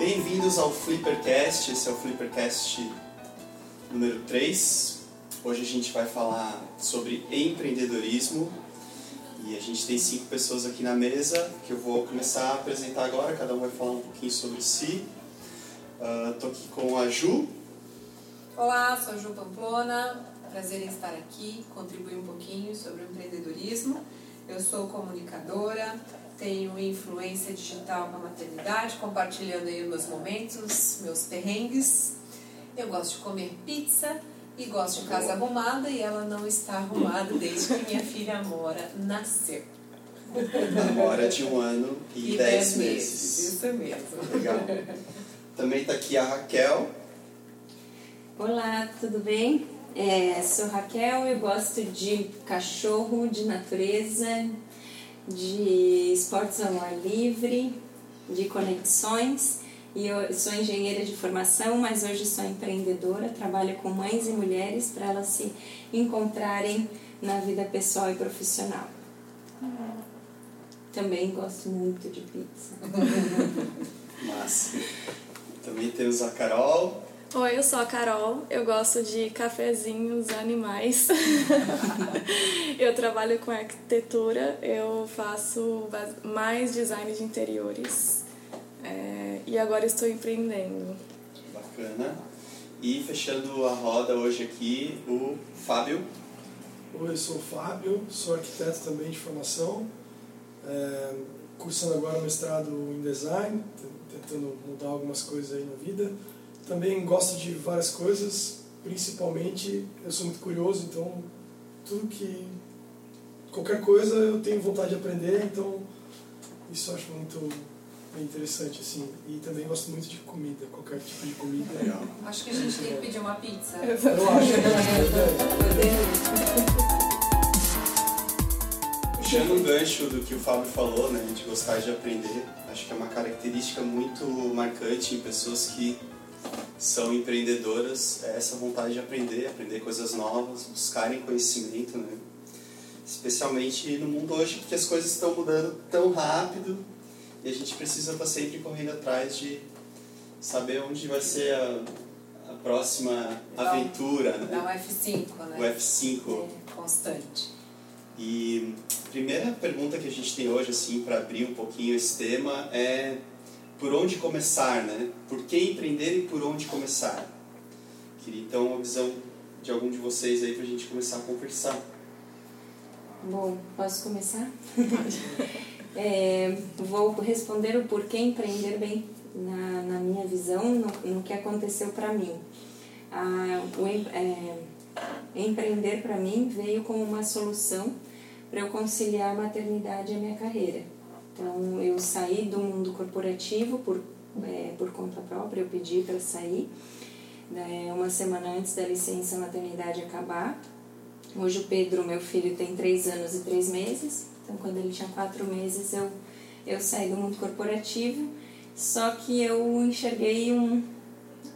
Bem-vindos ao Flippercast, esse é o Flippercast número 3. Hoje a gente vai falar sobre empreendedorismo e a gente tem cinco pessoas aqui na mesa que eu vou começar a apresentar agora, cada um vai falar um pouquinho sobre si. Estou uh, aqui com a Ju. Olá, sou a Ju Pamplona, prazer em estar aqui, contribuir um pouquinho sobre o empreendedorismo. Eu sou comunicadora, tenho influência digital na maternidade, compartilhando aí meus momentos, meus perrengues. Eu gosto de comer pizza e gosto de casa arrumada e ela não está arrumada desde que minha filha Amora nasceu. Amora de um ano e, e dez, dez meses. meses. Isso mesmo. Legal. Também está aqui a Raquel. Olá, tudo bem? É, sou Raquel, eu gosto de cachorro, de natureza, de esportes ao ar livre, de conexões. E eu sou engenheira de formação, mas hoje sou empreendedora, trabalho com mães e mulheres para elas se encontrarem na vida pessoal e profissional. Também gosto muito de pizza. Massa. Também temos a Carol. Oi, eu sou a Carol, eu gosto de cafezinhos animais. eu trabalho com arquitetura, eu faço mais design de interiores é, e agora estou empreendendo. Bacana. E fechando a roda hoje aqui, o Fábio. Oi, eu sou o Fábio, sou arquiteto também de formação, é, cursando agora mestrado em design, tentando mudar algumas coisas aí na vida também gosto de várias coisas, principalmente eu sou muito curioso, então tudo que qualquer coisa eu tenho vontade de aprender, então isso eu acho muito interessante assim. E também gosto muito de comida, qualquer tipo de comida. Legal. Acho que a gente tem que pedir uma pizza. Eu acho. Puxando um gancho do que o Fábio falou, né, de gostar de aprender, acho que é uma característica muito marcante em pessoas que são empreendedoras, é essa vontade de aprender, aprender coisas novas, buscarem conhecimento, né? Especialmente no mundo hoje, porque as coisas estão mudando tão rápido e a gente precisa estar sempre correndo atrás de saber onde vai ser a, a próxima aventura, né? Da F5, né? O F5. É, constante. E a primeira pergunta que a gente tem hoje, assim, para abrir um pouquinho esse tema é por onde começar, né? Por que empreender e por onde começar? Queria então uma visão de algum de vocês aí para a gente começar a conversar. Bom, posso começar? é, vou responder o porquê empreender bem na, na minha visão, no, no que aconteceu para mim. O, é, empreender para mim veio como uma solução para eu conciliar a maternidade e a minha carreira então, eu saí do mundo corporativo por, é, por conta própria, eu pedi para sair né, uma semana antes da licença maternidade acabar. Hoje o Pedro, meu filho, tem três anos e três meses, então quando ele tinha quatro meses eu, eu saí do mundo corporativo, só que eu enxerguei um,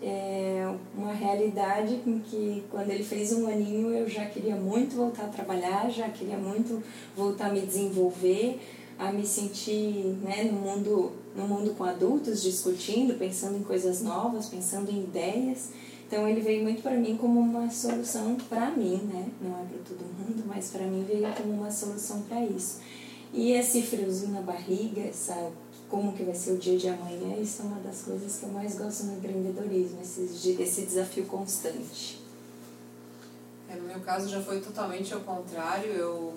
é, uma realidade em que quando ele fez um aninho eu já queria muito voltar a trabalhar, já queria muito voltar a me desenvolver, a me sentir né, no, mundo, no mundo com adultos, discutindo, pensando em coisas novas, pensando em ideias. Então ele veio muito para mim como uma solução para mim, né? Não é para todo mundo, mas para mim veio como uma solução para isso. E esse friozinho na barriga, essa como que vai ser o dia de amanhã, isso é uma das coisas que eu mais gosto no empreendedorismo, esse, esse desafio constante. É, no meu caso já foi totalmente ao contrário, eu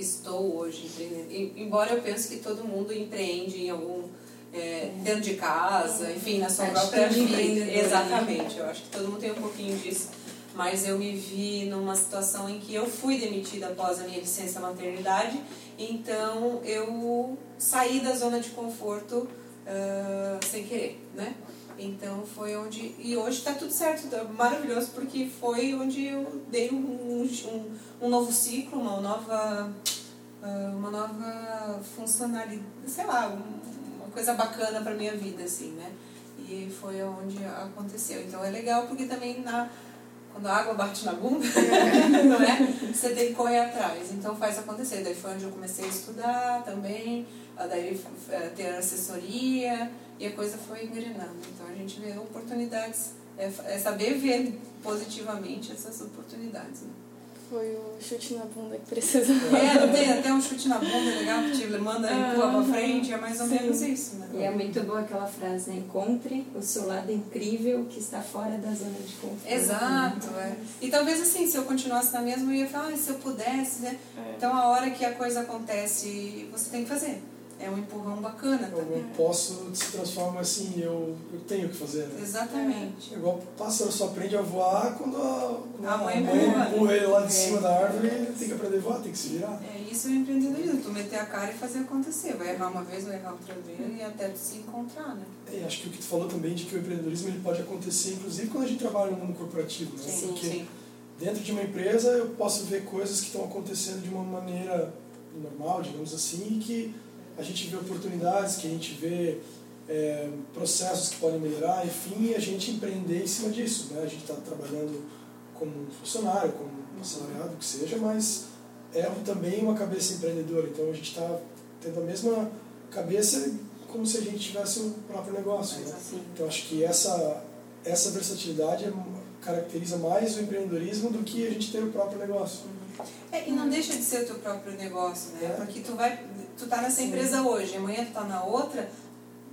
estou hoje empreendendo. Embora eu pense que todo mundo empreende em algum é, dentro de casa, enfim, na sua própria vida. Né? Exatamente, eu acho que todo mundo tem um pouquinho disso. Mas eu me vi numa situação em que eu fui demitida após a minha licença maternidade, então eu saí da zona de conforto uh, sem querer, né? Então foi onde. E hoje está tudo certo, tá maravilhoso, porque foi onde eu dei um, um, um novo ciclo, uma nova. Ah, uma nova funcionalidade, sei lá, uma coisa bacana para minha vida, assim, né? E foi onde aconteceu. Então é legal porque também na, quando a água bate na bunda, não é? Você tem que correr atrás. Então faz acontecer. Daí foi onde eu comecei a estudar também daí é, ter assessoria e a coisa foi engrenando. Então a gente vê oportunidades, é, é saber ver positivamente essas oportunidades. Né? Foi o chute na bunda que precisava. É, tem até um chute na bunda legal que te manda e empurra pra frente, é mais ou Sim. menos isso, né? E é muito boa aquela frase, né? Encontre o seu lado incrível que está fora da zona de conforto. Exato, é. E talvez assim, se eu continuasse na mesma, eu ia falar, ah, se eu pudesse, né? É. Então a hora que a coisa acontece, você tem que fazer é um empurrão bacana também. Eu posso se transforma assim, eu, eu tenho que fazer, né? Exatamente. É igual o pássaro só aprende a voar quando a, a, mãe, mãe empurra ele lá de é. cima da árvore, ele tem que aprender a voar, tem que se virar. É isso o empreendedorismo, tu meter a cara e fazer acontecer. Vai errar uma vez, vai errar outra vez e até se encontrar, né? É, acho que o que tu falou também de que o empreendedorismo ele pode acontecer, inclusive quando a gente trabalha no mundo corporativo, né? Sim, Porque sim. dentro de uma empresa eu posso ver coisas que estão acontecendo de uma maneira normal, digamos assim, e que a gente vê oportunidades, que a gente vê é, processos que podem melhorar, enfim, a gente empreender em cima disso. Né? A gente está trabalhando como funcionário, como assalariado, que seja, mas é também uma cabeça empreendedora. Então a gente está tendo a mesma cabeça como se a gente tivesse o próprio negócio. Né? Então acho que essa, essa versatilidade é, caracteriza mais o empreendedorismo do que a gente ter o próprio negócio. É, e não deixa de ser o teu próprio negócio, né? É. Porque tu vai, tu tá nessa empresa hoje, amanhã tu tá na outra,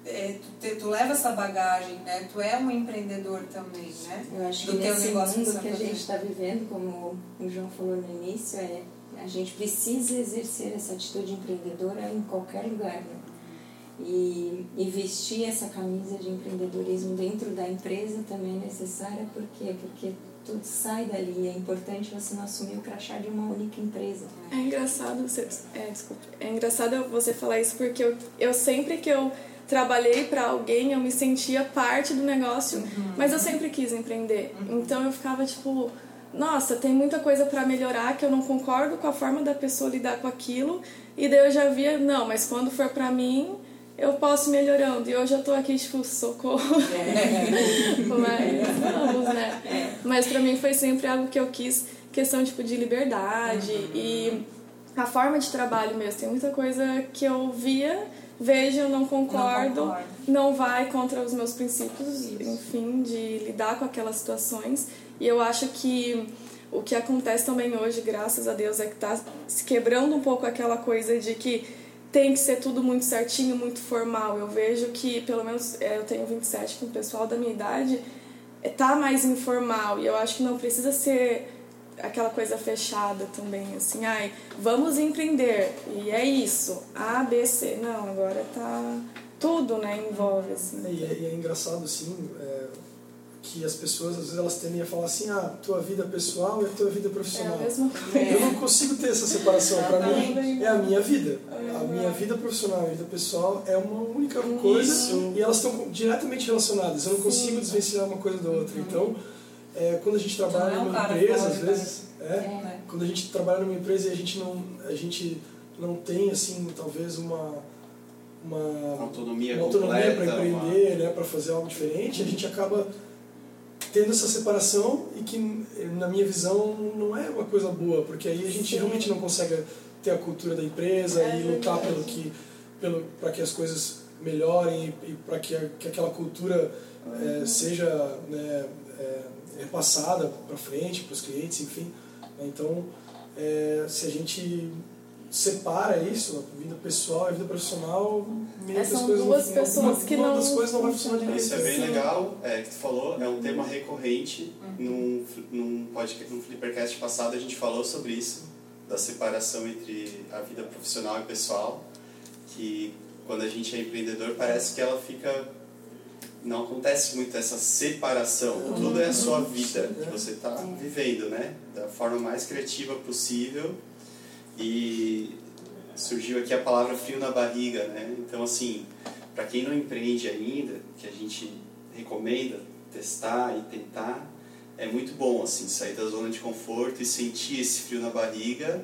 é, tu, te, tu leva essa bagagem, né? Tu é um empreendedor também, né? Eu acho Do que nesse mundo que a gente está vivendo, como o João falou no início, é a gente precisa exercer essa atitude empreendedora em qualquer lugar, né? E, e vestir essa camisa de empreendedorismo dentro da empresa também é necessária, por quê? Porque tudo sai dali. É importante você não assumir o crachá de uma única empresa. É engraçado você, é, desculpa, é engraçado você falar isso porque eu, eu sempre que eu trabalhei para alguém eu me sentia parte do negócio, uhum. mas eu sempre quis empreender. Uhum. Então eu ficava tipo, nossa, tem muita coisa para melhorar que eu não concordo com a forma da pessoa lidar com aquilo. E daí eu já via, não, mas quando for para mim, eu posso ir melhorando. E hoje eu tô aqui, tipo, socorro. É. Mas vamos, né? É. Mas pra mim foi sempre algo que eu quis, questão, tipo, de liberdade uhum. e a forma de trabalho mesmo. Tem muita coisa que eu via, vejo, não concordo, não, concordo. não vai contra os meus princípios, Isso. enfim, de lidar com aquelas situações. E eu acho que o que acontece também hoje, graças a Deus, é que tá se quebrando um pouco aquela coisa de que tem que ser tudo muito certinho, muito formal. Eu vejo que, pelo menos, é, eu tenho 27, com o pessoal da minha idade é, tá mais informal. E eu acho que não precisa ser aquela coisa fechada também, assim, ai, vamos empreender. E é isso, A, B, C. Não, agora tá tudo, né, envolve, assim. É, e, é, e é engraçado, assim, é, que as pessoas às vezes elas tendem a falar assim ah tua vida pessoal e a tua vida profissional. É eu não consigo ter essa separação. Para mim é a minha vida. A minha vida profissional e a vida pessoal é uma única coisa Isso. e elas estão diretamente relacionadas. Eu não consigo desvencilhar uma coisa da outra. Então é, quando a gente trabalha é numa empresa às vezes é, é, quando a gente trabalha numa empresa e a gente não a gente não tem assim talvez uma uma autonomia, autonomia para empreender, uma... né, para fazer algo diferente, a gente acaba tendo essa separação e que, na minha visão, não é uma coisa boa, porque aí a gente Sim. realmente não consegue ter a cultura da empresa é e lutar pelo que, pelo, para que as coisas melhorem e, para que, que aquela cultura uhum. é, seja né, é, repassada para frente, para os clientes, enfim. Então, é, se a gente separa isso, a vida pessoal e a vida profissional, meio é, são coisas duas pessoas que uma não... das coisas não vai funcionar direito. Isso é bem legal, é, que tu falou, é um tema recorrente. Uhum. Num, num, podcast, num Flippercast passado a gente falou sobre isso, da separação entre a vida profissional e pessoal, que quando a gente é empreendedor parece que ela fica não acontece muito essa separação. Uhum. Tudo é a sua vida que você está vivendo, né? Da forma mais criativa possível e surgiu aqui a palavra frio na barriga, né? Então, assim, para quem não empreende ainda, que a gente recomenda testar e tentar, é muito bom, assim, sair da zona de conforto e sentir esse frio na barriga,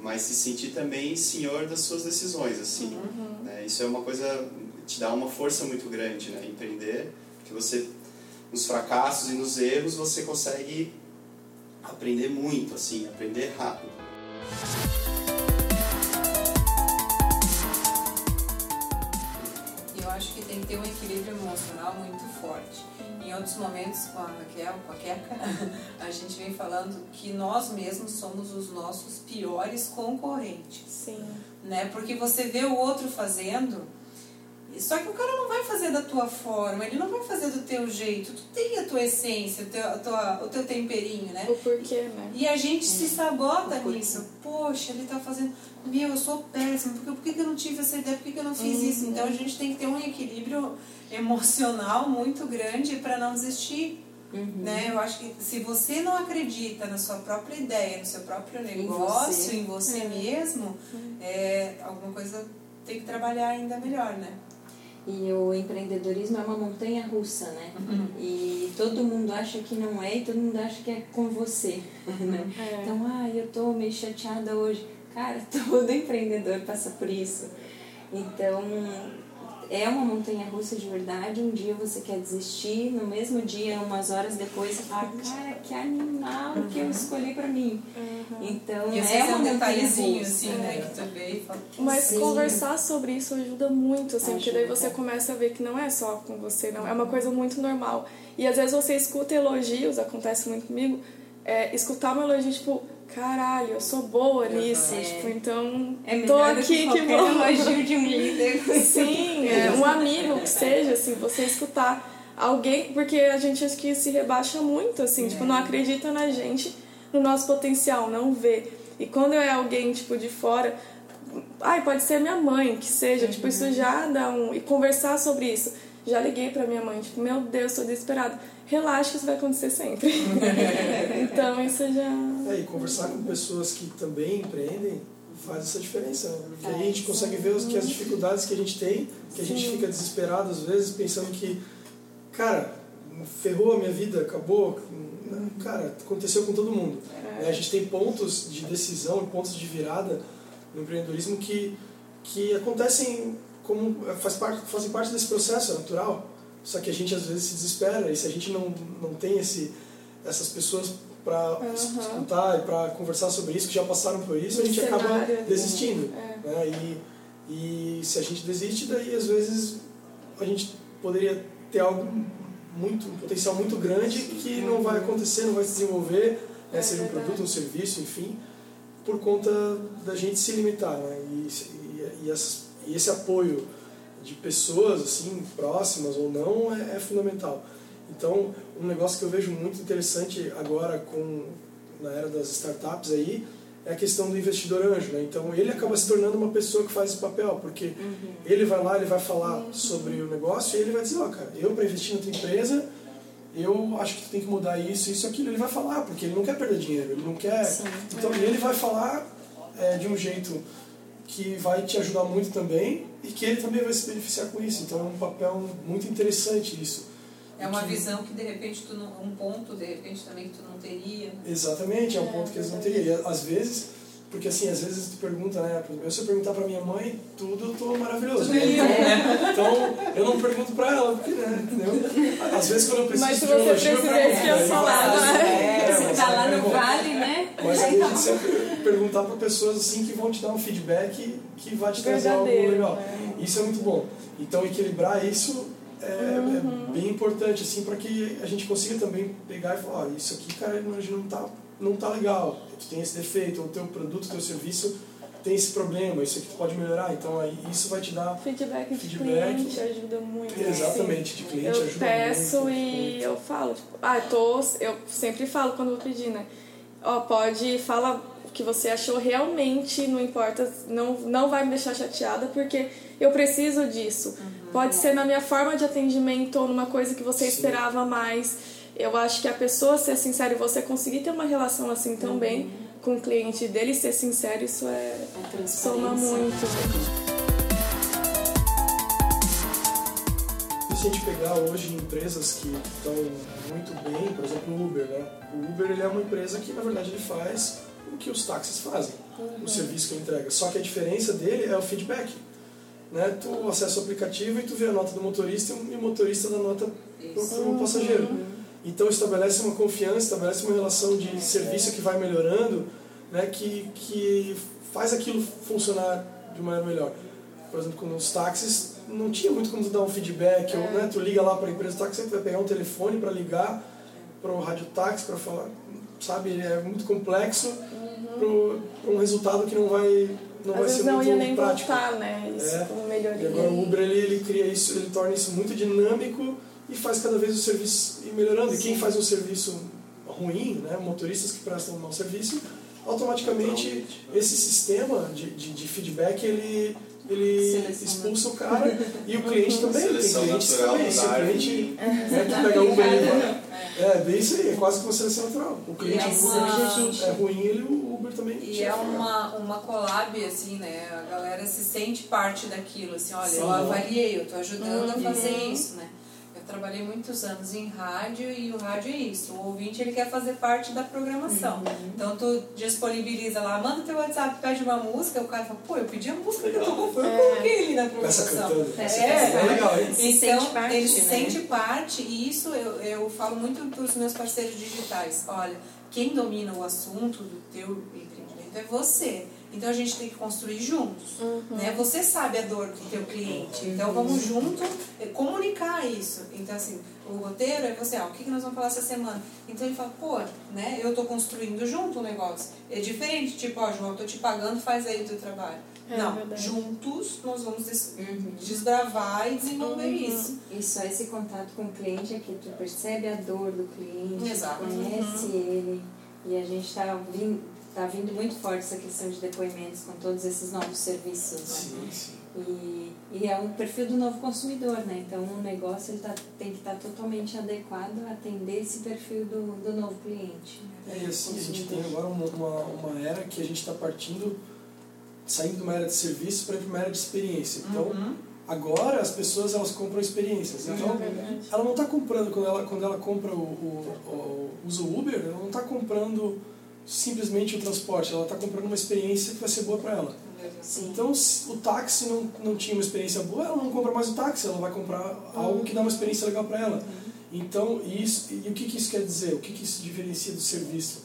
mas se sentir também senhor das suas decisões, assim. Uhum. Né? Isso é uma coisa, te dá uma força muito grande, né? Empreender, que você, nos fracassos e nos erros, você consegue aprender muito, assim, aprender rápido. Eu acho que tem que ter um equilíbrio emocional muito forte. Em outros momentos, com a Raquel, com a Queca, a gente vem falando que nós mesmos somos os nossos piores concorrentes. Sim. Né? Porque você vê o outro fazendo, só que o cara não vai fazer da tua forma, ele não vai fazer do teu jeito. Tu tem a tua essência, o teu, tua, o teu temperinho, né? O porquê, né? E a gente se sabota nisso. Poxa, ele tá fazendo. Meu, eu sou péssimo. Por que, por que eu não tive essa ideia? Por que, eu não fiz isso? Então a gente tem que ter um equilíbrio emocional muito grande para não desistir. Né? Eu acho que se você não acredita na sua própria ideia, no seu próprio negócio, em você, mesmo, é, alguma coisa tem que trabalhar ainda melhor, né? E o empreendedorismo é uma montanha russa, né? E todo mundo acha que não é e todo mundo acha que é com você, né? É. Então, ah, eu tô meio chateada hoje. Cara, todo empreendedor passa por isso. Então, é uma montanha russa de verdade. Um dia você quer desistir, no mesmo dia, umas horas depois, você fala, cara, que animal que eu escolhi pra mim. Então, E é é uma um detalhezinho, assim, né? Que tu vê e fala. Mas Sim. conversar sobre isso ajuda muito, assim, porque daí Ajuda. você começa a ver que não é só com você, não. É uma coisa muito normal. E às vezes você escuta elogios, acontece muito comigo, é, escutar um elogio, tipo, caralho, eu sou boa nisso, É. tipo, então É tô aqui, que que bom. elogio de um líder. Sim, é, um amigo que seja, assim, você escutar alguém, porque a gente acho que se rebaixa muito, assim, tipo, não acredita na gente, no nosso potencial, não vê. E quando é alguém, tipo, de fora, ai, pode ser minha mãe, que seja, tipo, isso já dá um. E conversar sobre isso. Já liguei pra minha mãe, tipo, meu Deus, tô desesperada. Relaxa isso vai acontecer sempre. então isso já. É, e conversar com pessoas que também empreendem faz essa diferença. né? Porque aí a gente consegue ver os- que as dificuldades que a gente tem, que a gente fica desesperado às vezes, pensando que, cara, ferrou a minha vida, acabou. Cara, aconteceu com todo mundo. né? A gente tem pontos de decisão, pontos de virada no empreendedorismo que, que acontecem como faz parte, fazem parte desse processo, é natural. Só que a gente às vezes se desespera e se a gente não, não tem esse, essas pessoas para escutar e para conversar sobre isso, que já passaram por isso, a gente acaba cenário ali. desistindo. É. Né? E, e se a gente desiste, daí às vezes a gente poderia ter algo muito, um potencial muito grande que não vai acontecer, não vai se desenvolver, né? É seja um produto, um serviço, enfim, por conta da gente se limitar. Né? E, e, e esse apoio de pessoas assim próximas ou não é, é fundamental. Então, um negócio que eu vejo muito interessante agora com na era das startups aí é a questão do investidor anjo, né? Então, ele acaba se tornando uma pessoa que faz esse papel, porque ele vai lá, ele vai falar sobre o negócio e ele vai dizer, ó, cara, eu para investir na tua empresa, eu acho que tu tem que mudar isso, isso, aquilo. Ele vai falar, porque ele não quer perder dinheiro, ele não quer. Então, e ele vai falar é, de um jeito que vai te ajudar muito também e que ele também vai se beneficiar com isso. Então, é um papel muito interessante isso. É uma Que- visão que de repente tu não, um ponto de repente também que tu não teria. Exatamente, é um ponto que eles não teriam. E às vezes, porque assim, às vezes tu pergunta, né? exemplo, Se eu perguntar pra minha mãe, tudo eu tô maravilhoso. Né? Então, então, eu não pergunto pra ela, porque, né? Entendeu? Às vezes quando eu preciso Mas se de um você elogio, eu isso que eu pergunto, aí, né? é, Você mas tá lá é no vale, né? Mas aí a gente sempre perguntar para pessoas assim que vão te dar um feedback que vai te trazer algo legal. né? Isso é muito bom. Então equilibrar isso é, Uhum. é bem importante assim para que a gente consiga também pegar e falar, ó, isso aqui, cara, hoje não tá não tá legal. Tu tem esse defeito, ou o teu produto, o teu serviço tem esse problema, isso aqui tu pode melhorar. Então aí isso vai te dar Feedback de Feedback. cliente ajuda muito. assim. exatamente de cliente Eu ajuda peço muito, e muito. eu falo, tipo, ah, tô, eu sempre falo quando vou pedir, né? Ó, pode, fala o que você achou realmente, não importa, não, não vai me deixar chateada, porque eu preciso disso. Pode ser na minha forma de atendimento ou numa coisa que você Sim. esperava mais. Eu acho que a pessoa ser sincera e você conseguir ter uma relação assim também com o cliente dele ser sincero, isso é A transparência. soma muito. Se a gente pegar hoje empresas que estão muito bem, por exemplo o Uber, né? O Uber ele é uma empresa que na verdade ele faz o que os táxis fazem, o serviço que ele entrega. Só que a diferença dele é o feedback. Né? Tu acessa o aplicativo e tu vê a nota do motorista e o motorista dá nota para o passageiro. Então estabelece uma confiança, estabelece uma relação de serviço que vai melhorando, né? que, que faz aquilo funcionar de maneira melhor. por exemplo, quando os táxis não tinha muito como tu dar um feedback, ou né, tu liga lá para a empresa do táxi, você vai pegar um telefone para ligar para o rádio táxi para falar, sabe, é muito complexo Uhum. para um resultado que não vai não Às vai vezes ser não muito ia nem prático. voltar, né? Isso É. como E melhoria. agora o Uber ele, ele cria isso, ele torna isso muito dinâmico e faz cada vez o serviço ir melhorando. E quem faz um serviço ruim, né, motoristas que prestam um mau serviço, automaticamente esse sistema de, de, de feedback ele ele expulsa o cara e o cliente também. Tem Seleção clientes natural também. Se o cliente né, tu pega o Uber. É, bem isso aí, é quase que uma seleção natural. O cliente é Mas uma- é ruim, ele, o Uber também. E é uma, uma collab, assim, né? A galera se sente parte daquilo, assim, olha, eu Sim. avaliei, eu tô ajudando a fazer Uhum. isso, né? Eu trabalhei muitos anos em rádio e o rádio é isso. O ouvinte ele quer fazer parte da programação. Então tu disponibiliza lá, manda teu WhatsApp, pede uma música, o cara fala, pô, eu pedi a música que eu tô eu coloquei ali na programação. É, cantando. É legal, hein? Se então, sente parte, ele se né? sente parte e isso eu, eu falo muito para os meus parceiros digitais. Olha, quem domina o assunto do teu empreendimento é você. Então a gente tem que construir juntos. Né? Você sabe a dor do teu cliente. Então vamos junto eh, comunicar isso. Então assim, o roteiro é você, ó, o que, que nós vamos falar essa semana? Então ele fala, pô, né, eu tô construindo junto o negócio. É diferente, tipo, ó, João, eu tô te pagando, faz aí o teu trabalho. É Não, verdade. juntos nós vamos des- Uhum. desbravar e desenvolver Uhum. isso. E só esse contato com o cliente é que tu percebe a dor do cliente, Exato. conhece ele. E a gente está vindo, tá vindo muito forte essa questão de depoimentos com todos esses novos serviços. Né? Sim, sim. E, e é um perfil do novo consumidor, né? Então o negócio ele tá, tem que estar totalmente adequado a atender esse perfil do, do novo cliente. É, e assim, a gente tem agora uma, uma, uma era que a gente está partindo, saindo de uma era de serviço para uma era de experiência. Então, Uhum. agora as pessoas elas compram experiências. Então, É ela não está comprando, quando ela, quando ela compra o, o, o- usa o Uber, ela não está comprando simplesmente o transporte, ela está comprando uma experiência que vai ser boa para ela. Sim. Então, se o táxi não, não tinha uma experiência boa, ela não compra mais o táxi, ela vai comprar algo que dá uma experiência legal para ela. Então, isso, e o que, que isso quer dizer? O que, que isso diferencia do serviço?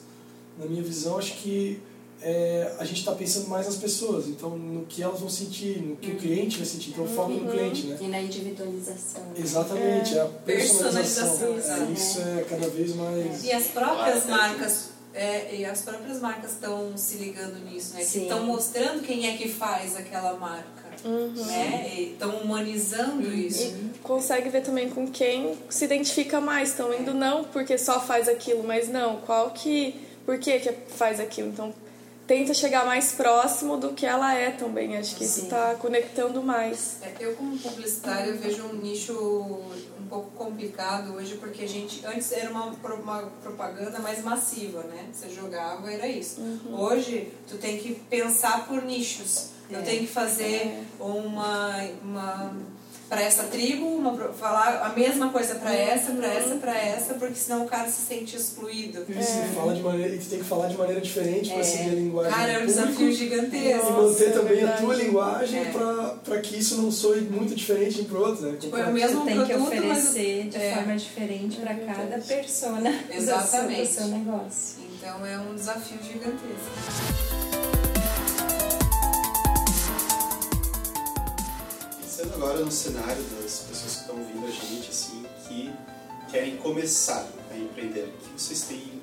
Na minha visão, acho que é, a gente está pensando mais nas pessoas, então no que elas vão sentir, no que o cliente vai sentir, então foco no cliente, né? E na individualização. Exatamente, é a personalização. Personalização, É, isso é cada vez mais. E as próprias marcas, é, e as próprias marcas estão se ligando nisso, né? Estão mostrando quem é que faz aquela marca. Né? Estão humanizando isso. E consegue ver também com quem se identifica mais. Estão indo não porque só faz aquilo, mas não, qual que. Por que, que faz aquilo? Então tenta chegar mais próximo do que ela é também. Acho que isso Sim. está conectando mais. É, Eu, como publicitária, vejo um nicho pouco complicado hoje, porque a gente antes era uma, uma propaganda mais massiva, né? Você jogava, era isso. Hoje, tu tem que pensar por nichos. Eu É. tenho que fazer uma, uma para essa tribo, uma, falar a mesma coisa para essa, para essa, para essa, porque senão o cara se sente excluído. E você fala de maneira, e tu tem que falar de maneira diferente para É. seguir a linguagem Cara, é um desafio e gigantesco. manter é também a verdade. tua linguagem É. para que isso não soe muito diferente um pro outro, né? Tipo, é o mesmo Tu tem que produto, mas oferecer de é. forma diferente para É cada persona do seu- Exatamente. do seu negócio. Então é um desafio gigantesco. Pensando agora no cenário das pessoas que estão ouvindo a gente, assim, que querem começar a empreender, o que vocês têm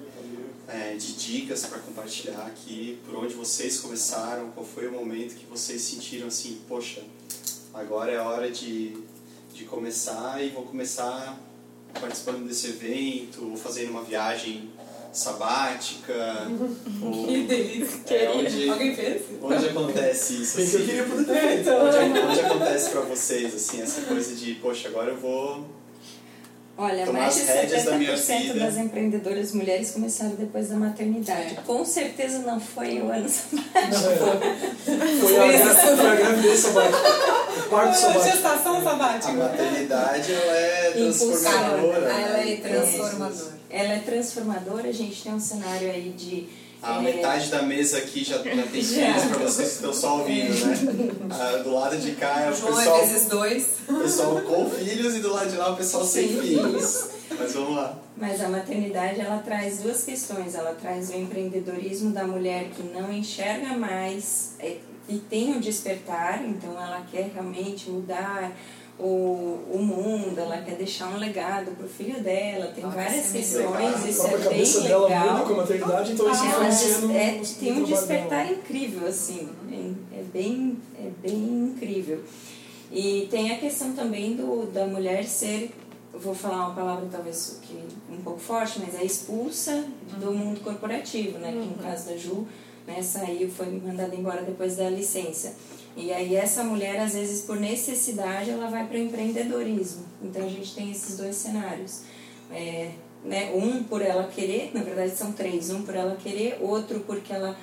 é, de dicas para compartilhar aqui, por onde vocês começaram, qual foi o momento que vocês sentiram assim, poxa, agora é a hora de, de começar e vou começar participando desse evento, ou fazendo uma viagem sabática, ou Que delícia. é, onde, Alguém fez? onde acontece isso? Que eu assim? queria poder ter feito. Onde, onde acontece pra vocês, assim, essa coisa de, poxa, agora eu vou. Olha, Tomar mais de as rédeas da minha 70% vida. das empreendedoras mulheres começaram depois da maternidade. É. Com certeza não foi o ano sabático. Foi a, gra- foi a gravidez sabática. Parto sabático. Gestação A sabática. maternidade, ela é transformadora. Ela né? é transformadora. Ela é transformadora, a gente tem um cenário aí de. A é, metade da mesa aqui já, já tem filhos pra vocês que estão só ouvindo, né? Ah, do lado de cá é o João pessoal, é vezes dois. o pessoal com filhos e do lado de lá o pessoal sem Sem filhos. Mas vamos lá. Mas a maternidade ela traz duas questões. Ela traz o empreendedorismo da mulher que não enxerga mais, é, e tem um despertar, então ela quer realmente mudar o, o mundo, ela quer deixar um legado para o filho dela, tem Ela várias sessões, A isso é cabeça bem dela legal. muda com a maternidade, então isso Ela é, no tem um despertar dela. incrível, assim, é, é bem, é bem incrível. E tem a questão também do, da mulher ser, eu vou falar uma palavra talvez que um pouco forte, mas é expulsa do mundo corporativo, né? Que no caso da Ju, né, saiu, foi mandada embora depois da licença. E aí essa mulher, às vezes, por necessidade, ela vai para o empreendedorismo. Então a gente tem esses dois cenários. É, né, um por ela querer, na verdade são três, um por ela querer, outro porque ela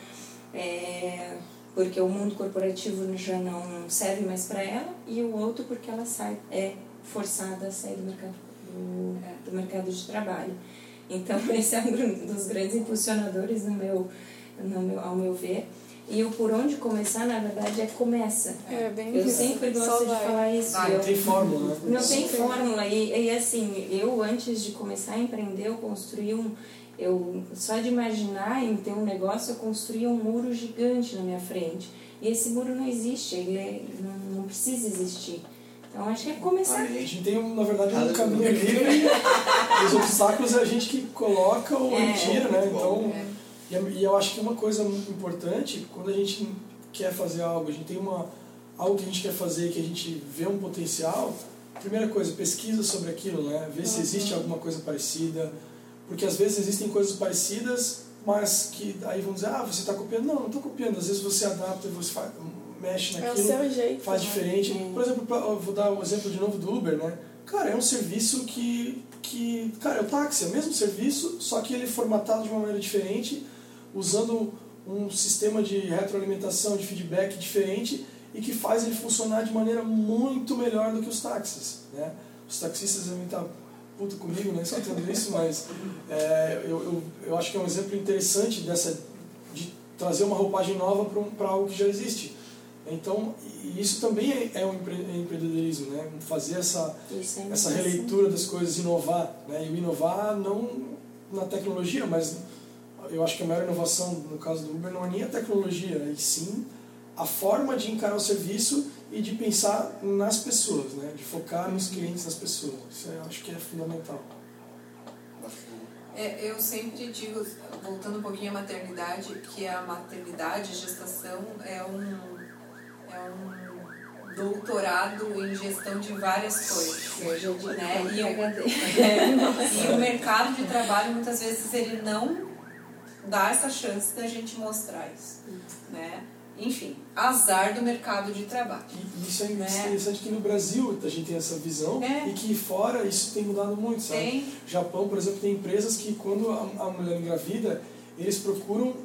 é, porque o mundo corporativo já não serve mais para ela e o outro porque ela sai é forçada a sair do mercado do, do mercado de trabalho. Então esse é um dos grandes impulsionadores no meu, no meu ao meu ver. E o por onde começar, na verdade, é começa. É bem Eu isso. sempre Só gosto de vai. falar isso. Eu- Não tem fórmula, né? não tem fórmula. E, e assim, eu antes de começar a empreender, eu construí um. Eu, só de imaginar em ter um negócio, eu construí um muro gigante na minha frente. E esse muro não existe, ele é- não, não precisa existir. Então acho que é começar. A gente tem, um, na verdade, um caminho livre. Os obstáculos é a gente que coloca ou É. tira, né? Muito bom. Então, é- e eu acho que uma coisa muito importante, quando a gente quer fazer algo, a gente tem uma, algo que a gente quer fazer, que a gente vê um potencial, primeira coisa, pesquisa sobre aquilo, né? Vê se existe alguma coisa parecida. Porque às vezes existem coisas parecidas, mas que aí vão dizer, ah, você está copiando. Não, não estou copiando. Às vezes você adapta, você faz, mexe É o naquilo seu jeito. faz né? diferente. É. Por exemplo, eu vou dar o exemplo de novo do Uber, né? Cara, é um serviço que, que cara, é o táxi, é o mesmo serviço, só que ele é formatado de uma maneira diferente, usando um sistema de retroalimentação, de feedback diferente e que faz ele funcionar de maneira muito melhor do que os táxis, né? Os taxistas devem estar puto comigo, né, escutando isso, mas é, eu, eu, eu acho que é um exemplo interessante dessa de trazer uma roupagem nova para algo que já existe. Então, isso também é, é um é empreendedorismo, né? Fazer essa, é essa releitura das coisas, inovar. Né? E inovar não na tecnologia, mas eu acho que a maior inovação no caso do Uber não é nem a tecnologia, e sim a forma de encarar o serviço e de pensar nas pessoas, né? de focar nos clientes, nas pessoas. Isso eu acho que é fundamental. É, eu sempre digo, voltando um pouquinho à maternidade, que a maternidade, a gestação, é um, é um doutorado em gestão de várias coisas. Eu digo Né? que E é o- PhD. E o mercado de trabalho, muitas vezes, ele não dá essa chance da gente mostrar isso. Né? Enfim, azar do mercado de trabalho. E isso é Né? interessante que no Brasil a gente tem essa visão É. e que fora isso tem mudado muito, sabe? Tem. Japão, por exemplo, tem empresas que quando a, a mulher engravida, eles procuram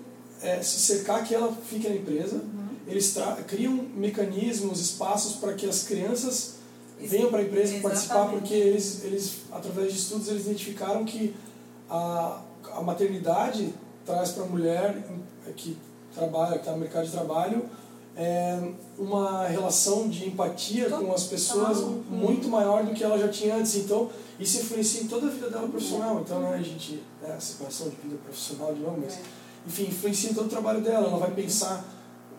é, se cercar que ela fique na empresa, Uhum. eles criam mecanismos, espaços para que as crianças venham para a empresa participar, Exatamente. porque eles, eles, através de estudos, eles identificaram que a, a maternidade traz para a mulher que trabalha, que está no mercado de trabalho, é, uma relação de empatia com as pessoas Total. muito maior do que ela já tinha antes. Então, isso influencia em toda a vida dela profissional. Então, né, a gente, né, a separação de vida profissional de novo, mas, É. enfim, influencia em todo o trabalho dela. Ela vai pensar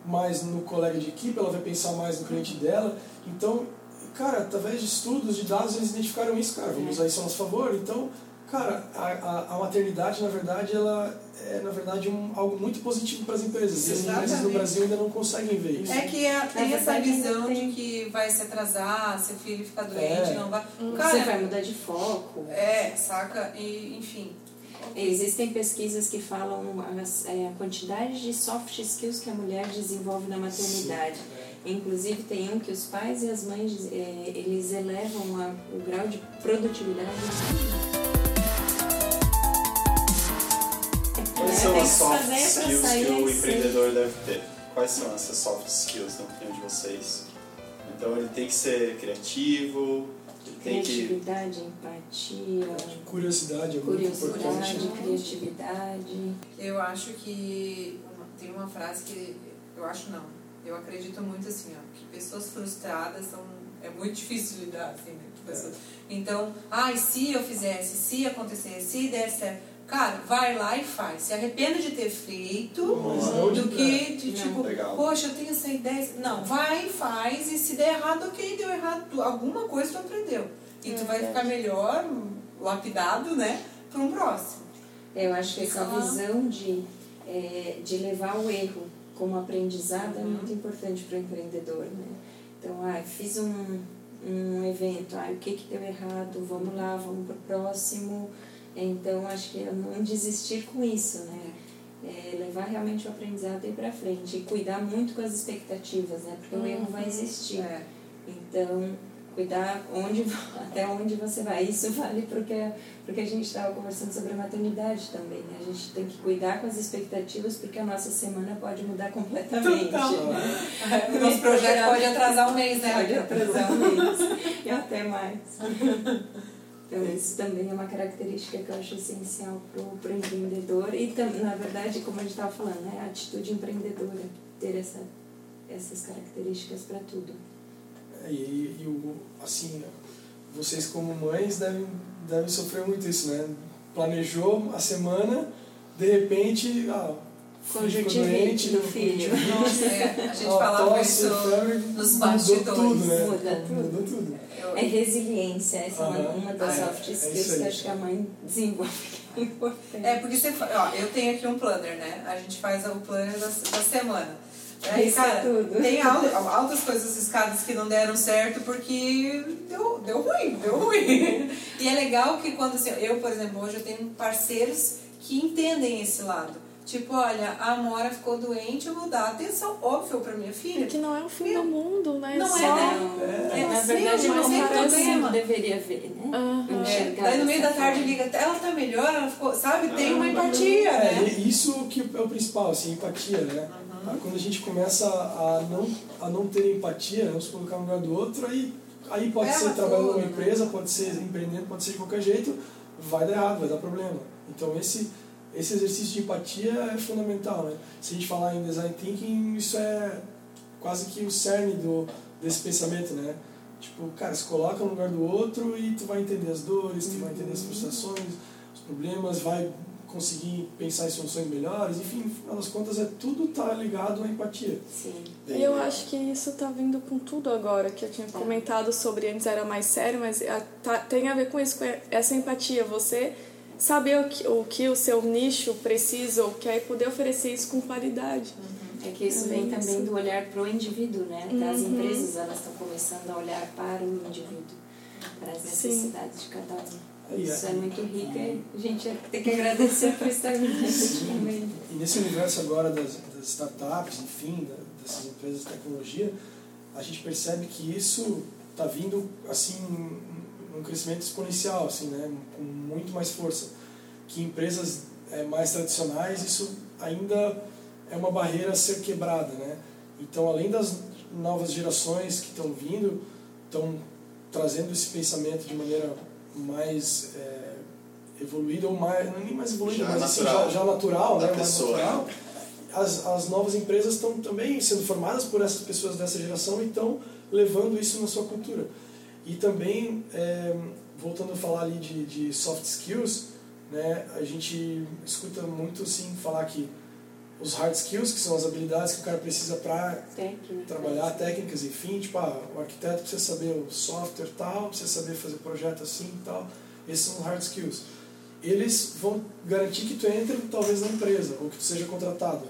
mais no colega de equipe, ela vai pensar mais no cliente dela. Então, cara, através de estudos, de dados, eles identificaram isso, cara, vamos usar isso a nosso favor. Então, cara, a, a, a maternidade, na verdade, ela é, na verdade, um, algo muito positivo para as empresas. E as empresas no Exatamente. Brasil ainda não conseguem ver isso. É que é- tem essa visão tem. de que vai se atrasar, se o filho ficar doente, É. não vai. Você Cara, vai mudar de foco. é, saca? E, enfim. Existem pesquisas que falam as, é, a quantidade de soft skills que a mulher desenvolve na maternidade. Inclusive tem um que os pais e as mães é, eles elevam a- o grau de produtividade. Quais É, são tem as soft skills que o empreendedor deve ter? Quais são essas soft skills na opinião de vocês? Então ele tem que ser criativo, ele tem que. Criatividade, empatia, Curiosidade é muito curiosidade, importante. criatividade. Eu acho que tem uma frase que eu acho não. Eu acredito muito assim, ó, que pessoas frustradas são é muito difícil lidar assim, né, com pessoas. Então, ai, se eu fizesse, se acontecesse, se der certo, Cara, vai lá e faz. Se arrependa de ter feito de- do que de Não. tipo, Legal. poxa, eu tenho essa ideia. Não, vai e faz. E se der errado, ok, deu errado. Alguma coisa tu aprendeu. E tu vai ficar melhor, lapidado, né? Para um próximo. Eu acho que essa lá. visão de, é, de levar o erro como aprendizado é Uhum. muito importante para o empreendedor, né? Então, ah, fiz um, um evento, ah, o que que deu errado, vamos lá, vamos pro próximo. Então, acho que é não desistir com isso, né? É levar realmente o aprendizado e para frente e cuidar muito com as expectativas, né? Porque o erro vai existir. É. Então, cuidar onde, até onde você vai. Isso vale porque, porque a gente estava conversando sobre a maternidade também, né? A gente tem que cuidar com as expectativas porque a nossa semana pode mudar completamente. Né? O nosso projeto pode atrasar um mês, né? Pode atrasar um mês e até mais. Então, isso também é uma característica que eu acho essencial para o empreendedor e, na verdade, como a gente estava falando, né? a atitude empreendedora, ter essa, essas características para tudo. É, E, e o, assim, vocês como mães devem, devem sofrer muito isso, né? Planejou a semana, de repente, ah, Conjuntivite do filho. Nossa, é, a gente falava isso nos mudou bastidores. tudo, né? Muda tudo. Mudou tudo. É resiliência, essa é uma, das Ah, é. soft É skills aí. que acho que a mãe desenvolve. é importante. É, porque você ó, eu tenho aqui um planner, né? A gente faz o planner da, da semana. Aí, Isso é cara, tudo. tem al- altas coisas escadas que não deram certo porque deu, deu ruim, deu ruim. E é legal que quando assim, eu, por exemplo, hoje eu tenho parceiros que entendem esse lado. Tipo, olha, a Amora ficou doente, eu vou dar atenção, óbvio, pra minha filha. Que não é o fim do mundo, né? Não é, Só- né? É, na sim, verdade, mas não tem parece problema. deveria ver, né? Aham. É, daí no meio da tarde forma. liga, ela tá melhor, ela ficou, sabe? Tem uma empatia, É, né? e isso que é o principal, assim, empatia, né? Ah, Quando a gente começa a não, a não ter empatia, não se colocar no lugar do outro, aí, aí pode Erra ser trabalhando numa né? empresa, pode ser empreendendo, pode ser de qualquer jeito, vai dar errado, vai dar problema. Então esse, esse exercício de empatia é fundamental, né? Se a gente falar em design thinking, isso é quase que o cerne do, desse pensamento, né? Tipo, cara, se coloca no lugar do outro e tu vai entender as dores, tu vai entender as frustrações, os problemas, vai conseguir pensar em soluções melhores, enfim, no final das contas é tudo tá ligado à empatia. Sim. E eu acho que isso tá vindo com tudo agora, que eu tinha comentado sobre antes era mais sério, mas a- tá- tem a ver com isso, com essa empatia. Você saber o que, o que o seu nicho precisa ou quer e poder oferecer isso com qualidade. É que isso vem Isso. também do olhar para o indivíduo, né? Até as Uhum. empresas elas estão começando a olhar para o indivíduo, para as Sim. necessidades de cada um. Isso é. é muito rico e a gente tem que agradecer por estar aqui. E nesse universo agora das, das startups, enfim, da- dessas empresas de tecnologia, a gente percebe que isso está vindo assim num crescimento exponencial, assim, né, com muito mais força. Que empresas eh, mais tradicionais isso ainda é uma barreira a ser quebrada, né? Então, além das novas gerações que estão vindo, estão trazendo esse pensamento de maneira mais eh, evoluída ou mais não é nem mais evoluída, Já mas assim, natural. já, já natural, né? pessoa, natural. As, as novas empresas estão também sendo formadas por essas pessoas dessa geração e estão levando isso na sua cultura. E também, é, voltando a falar ali de, de soft skills, né, a gente escuta muito assim falar que os hard skills, que são as habilidades que o cara precisa para trabalhar técnicas, enfim, tipo, ah, o arquiteto precisa saber o software tal, precisa saber fazer projeto assim e tal. Esses são hard skills. Eles vão garantir que tu entre talvez na empresa, ou que tu seja contratado,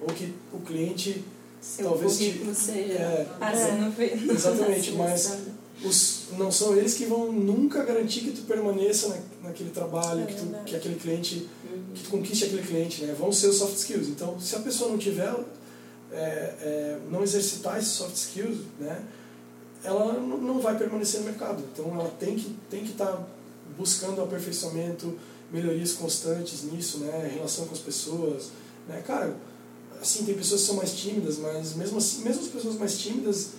ou que o cliente Seu talvez te- seja é, por- Exatamente, mas. Os, não são eles que vão nunca garantir que tu permaneça na, naquele trabalho, É que, tu, que aquele cliente, Uhum. que tu conquiste aquele cliente, né? Vão ser os soft skills. Então, se a pessoa não tiver, é, é, não exercitar esses soft skills, né? Ela não vai permanecer no mercado. Então, ela tem que tem que estar buscando aperfeiçoamento, melhorias constantes nisso, né? Relação com as pessoas, né? Cara, assim tem pessoas que são mais tímidas, mas mesmo assim, mesmo as pessoas mais tímidas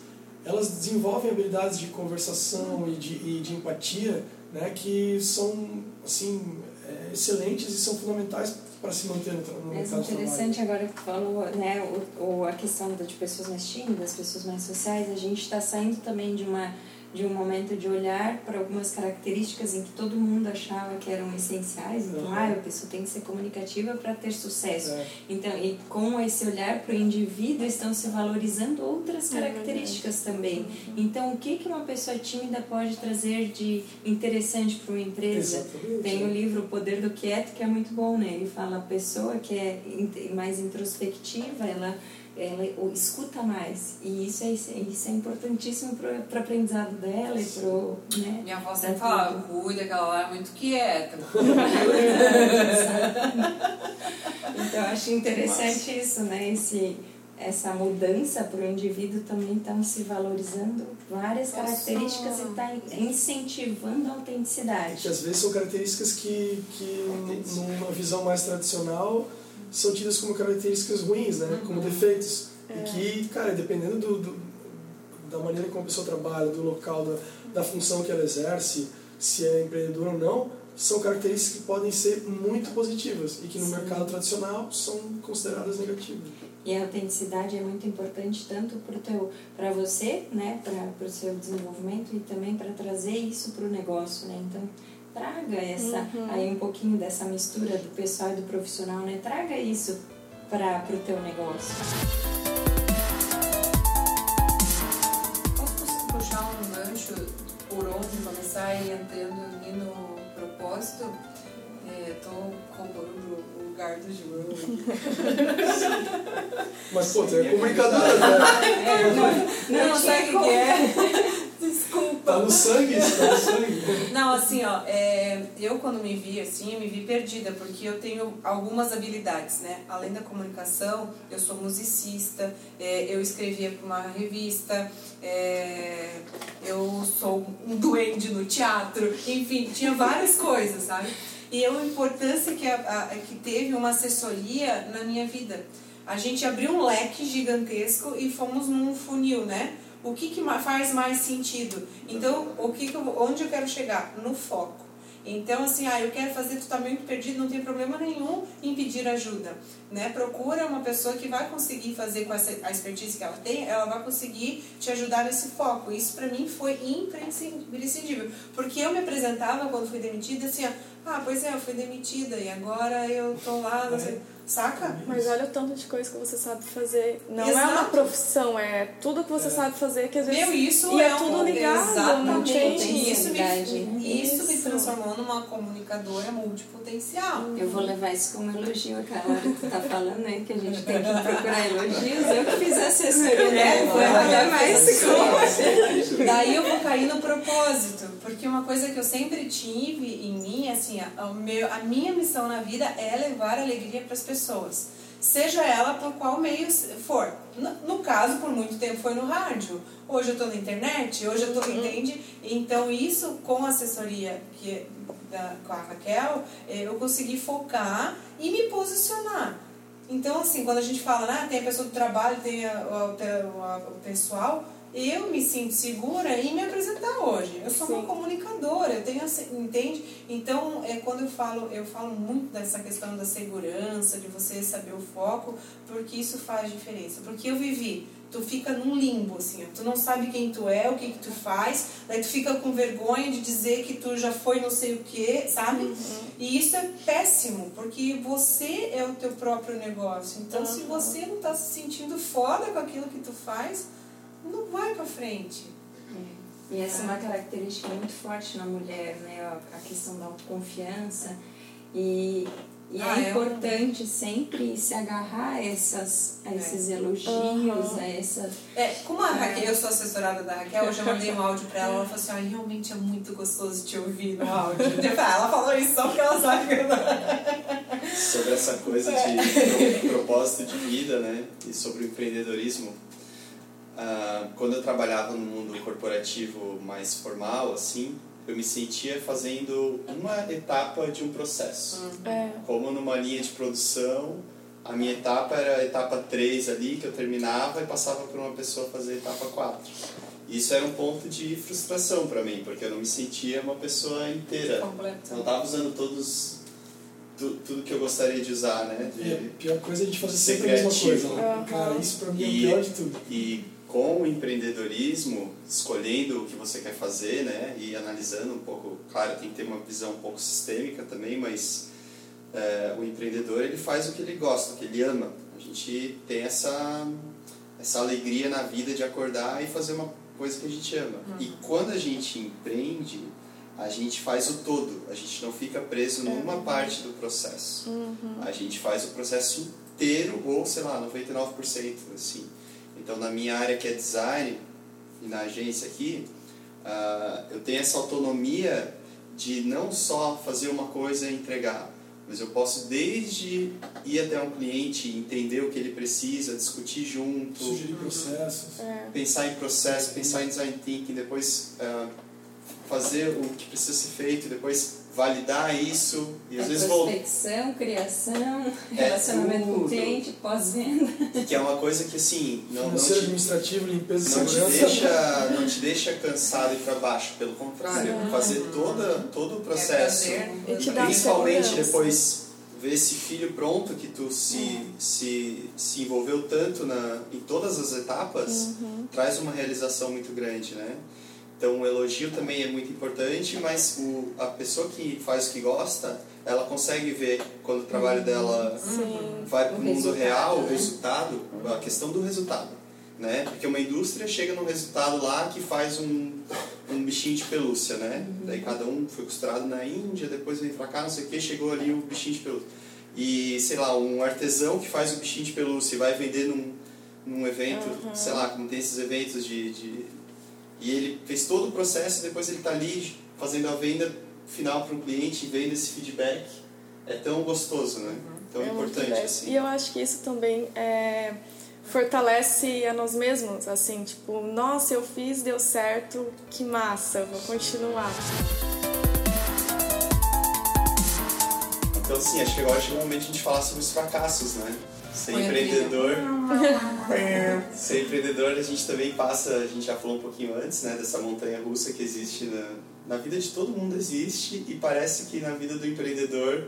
elas desenvolvem habilidades de conversação e de, e de empatia né, que são assim é, excelentes e são fundamentais para se manter no, no Mas mercado trabalho. interessante agora que falou, né, o, o, a questão de pessoas mais tímidas, pessoas mais sociais, a gente está saindo também de uma de um momento de olhar para algumas características em que todo mundo achava que eram essenciais. Então, Uhum. ah, a pessoa tem que ser comunicativa para ter sucesso. É. Então, e com esse olhar para o indivíduo estão se valorizando outras É características também. Então, o que que uma pessoa tímida pode trazer de interessante para uma empresa? Exatamente. Tem o livro O Poder do Quieto, que é muito bom, né? Ele fala a pessoa que é mais introspectiva, ela, ela o- escuta mais. E isso é, isso é importantíssimo para o aprendizado dela e para né? Minha avó sempre falava, tudo. cuida que ela lá é muito quieta. Então, eu acho interessante isso, né? Esse, essa mudança para o indivíduo também estão se valorizando várias Nossa. características e está incentivando a Que autenticidade. às vezes são características que, que numa visão mais tradicional são tidas como características ruins, né? Como defeitos. E que, cara, dependendo do, do- da maneira como a pessoa trabalha, do local, da, da função que ela exerce, se é empreendedora ou não, são características que podem ser muito positivas e que no Sim. mercado tradicional são consideradas negativas. E a autenticidade é muito importante tanto para você, né, para o seu desenvolvimento e também para trazer isso para o negócio, né? Então, traga essa aí um pouquinho dessa mistura do pessoal e do profissional, né? Traga isso para o teu negócio. Posso puxar um gancho por onde começar e entrando ali no propósito? É, tô roubando o lugar do João. Mas, pô, tu é comunicadora, né? Não, Não sabe o que é? Desculpa. Tá no sangue isso, tá no sangue. Não, assim, ó, é, eu quando me vi assim, eu me vi perdida, porque eu tenho algumas habilidades, né? Além da comunicação, eu sou musicista, é, eu escrevia para uma revista, é, eu sou um duende no teatro, enfim, tinha várias coisas, sabe? E eu, a importância que, a, a- que teve uma assessoria na minha vida. A gente abriu um leque gigantesco e fomos num funil, né? O que, que faz mais sentido? Então, o que que eu, onde eu quero chegar? No foco. Então, assim, ah, eu quero fazer, tu tá muito perdido, não tem problema nenhum em pedir ajuda, né? Procura uma pessoa que vai conseguir fazer com essa, a expertise que ela tem, ela vai conseguir te ajudar nesse foco. Isso para mim foi imprescindível, porque eu me apresentava quando fui demitida assim, ah, pois é, eu fui demitida e agora eu tô lá, não sei, saca? Mas olha o tanto de coisa que você sabe fazer. Não é uma Exato. profissão, é tudo que você sabe fazer que às vezes. Meu, isso e é, é, tudo um- ligado, Exatamente. tem. Isso me, isso me transformou numa comunicadora multipotencial. Eu vou levar isso como elogio, aquela hora que tu tá falando, né? Que a gente tem que procurar elogios. Eu que fiz assessoria. É, né? Vou isso a como- Daí eu vou cair no propósito, porque uma coisa que eu sempre tive em mim, assim, a, o meu, a minha missão na vida é levar alegria para as pessoas, seja ela por qual meio for. No, caso, por muito tempo foi no rádio, hoje eu estou na internet, hoje eu tô, entende? Então isso com a assessoria que da, com a Raquel, eh, eu consegui focar e me posicionar. Então, assim, quando a gente fala, né, tem a pessoa do trabalho, tem a- a- o pessoal, eu me sinto segura em me apresentar hoje. Eu sou uma Sim. comunicadora, eu tenho, entende? Então, é quando eu falo, eu falo muito dessa questão da segurança, de você saber o foco, porque isso faz diferença. Porque eu vivi, tu fica num limbo, assim, tu não sabe quem tu é, o que que tu faz, daí tu fica com vergonha de dizer que tu já foi não sei o que, sabe? E isso é péssimo, porque você é o teu próprio negócio. Então, se você não tá se sentindo foda com aquilo que tu faz, não vai pra frente. E essa é uma característica muito forte na mulher, né? A questão da autoconfiança. E, e Ah, é é importante sempre se agarrar a, essas, a esses elogios, Aham. a essa. É, como a Raquel, eu sou assessorada da Raquel, eu já mandei um áudio pra ela, ela falou assim, ah, realmente é muito gostoso te ouvir no áudio. Eu ah, ela falou isso só porque ela sabe que eu não... sobre essa coisa de pro- propósito de vida, né? E sobre o empreendedorismo. Ah, quando eu trabalhava no mundo corporativo mais formal, assim, eu me sentia fazendo uma etapa de um processo. É. Como numa linha de produção, a minha etapa era a etapa 3 ali, que eu terminava e passava para uma pessoa fazer a etapa 4. Isso era um ponto de frustração para mim, porque eu não me sentia uma pessoa inteira. Eu Completo. não estava usando todos tu- tudo que eu gostaria de usar, né? E a De- pior coisa é a gente fazer sempre a mesma coisa. Né? Aham. Cara, isso pra mim é o pior de tudo. E com o empreendedorismo, escolhendo o que você quer fazer, né, e analisando um pouco, claro, tem que ter uma visão um pouco sistêmica também, mas é, o empreendedor ele faz o que ele gosta, o que ele ama. A gente tem essa essa alegria na vida de acordar e fazer uma coisa que a gente ama. Uhum. E quando a gente empreende, a gente faz o todo. A gente não fica preso numa uhum. parte do processo. Uhum. A gente faz o processo inteiro ou, sei lá, 99% assim. Então, na minha área que é design, e na agência aqui, uh, eu tenho essa autonomia de não só fazer uma coisa e entregar, mas eu posso desde ir até um cliente, entender o que ele precisa, discutir junto, sugerir processos, é. pensar em processo, pensar em design thinking, depois uh, fazer o que precisa ser feito, depois validar isso e às é vezes prospecção, criação, é relacionamento com o cliente, pós-venda. Que é uma coisa que assim, não, não te, administrativo, limpeza não te deixa, não te deixa cansado e para baixo, pelo contrário, Sim. fazer toda todo o processo, é principalmente depois ver esse filho pronto que tu se, uhum. se, se envolveu tanto na, em todas as etapas, uhum. traz uma realização muito grande, né? Então, o elogio também é muito importante, mas o, a pessoa que faz o que gosta, ela consegue ver quando o trabalho dela Sim. vai para o mundo real, né? o resultado, a questão do resultado. Né? Porque uma indústria chega num resultado lá que faz um, um bichinho de pelúcia, né? Uhum. Daí cada um foi costurado na Índia, depois veio pra cá, não sei o que, chegou ali o bichinho de pelúcia. E, sei lá, um artesão que faz o bichinho de pelúcia e vai vender num, num evento, uhum. sei lá, como tem esses eventos de, de e ele fez todo o processo e depois ele está ali fazendo a venda final para o cliente e vendo esse feedback. É tão gostoso, né? Uhum. Tão é importante assim. E eu acho que isso também é, fortalece a nós mesmos, assim, tipo, nossa, eu fiz, deu certo, que massa, vou continuar. Então, sim, acho que agora chegou o momento de a gente falar sobre os fracassos, né? Ser empreendedor. ser empreendedor, a gente também passa, a gente já falou um pouquinho antes, né, dessa montanha russa que existe na, na vida de todo mundo existe e parece que na vida do empreendedor